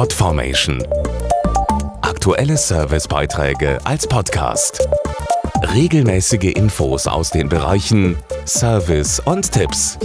Podformation. Aktuelle Servicebeiträge als Podcast. Regelmäßige Infos aus den Bereichen Service und Tipps.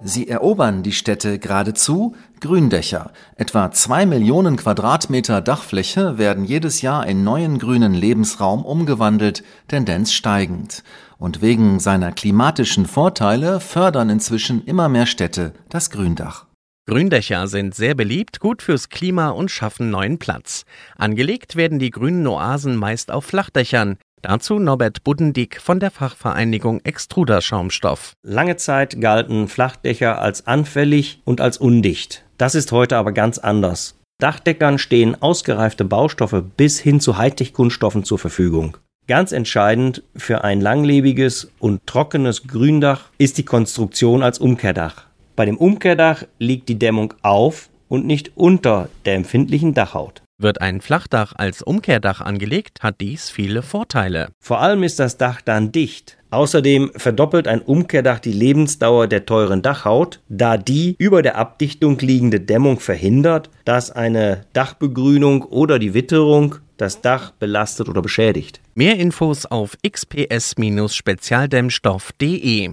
Sie erobern die Städte geradezu Gründächer. Etwa zwei Millionen Quadratmeter Dachfläche werden jedes Jahr in neuen grünen Lebensraum umgewandelt, Tendenz steigend. Und wegen seiner klimatischen Vorteile fördern inzwischen immer mehr Städte das Gründach. Gründächer sind sehr beliebt, gut fürs Klima und schaffen neuen Platz. Angelegt werden die grünen Oasen meist auf Flachdächern. Dazu Norbert Buddendick von der Fachvereinigung Extruderschaumstoff. Lange Zeit galten Flachdächer als anfällig und als undicht. Das ist heute aber ganz anders. Dachdeckern stehen ausgereifte Baustoffe bis hin zu Hightech-Kunststoffen zur Verfügung. Ganz entscheidend für ein langlebiges und trockenes Gründach ist die Konstruktion als Umkehrdach. Bei dem Umkehrdach liegt die Dämmung auf und nicht unter der empfindlichen Dachhaut. Wird ein Flachdach als Umkehrdach angelegt, hat dies viele Vorteile. Vor allem ist das Dach dann dicht. Außerdem verdoppelt ein Umkehrdach die Lebensdauer der teuren Dachhaut, da die über der Abdichtung liegende Dämmung verhindert, dass eine Dachbegrünung oder die Witterung das Dach belastet oder beschädigt. Mehr Infos auf xps-spezialdämmstoff.de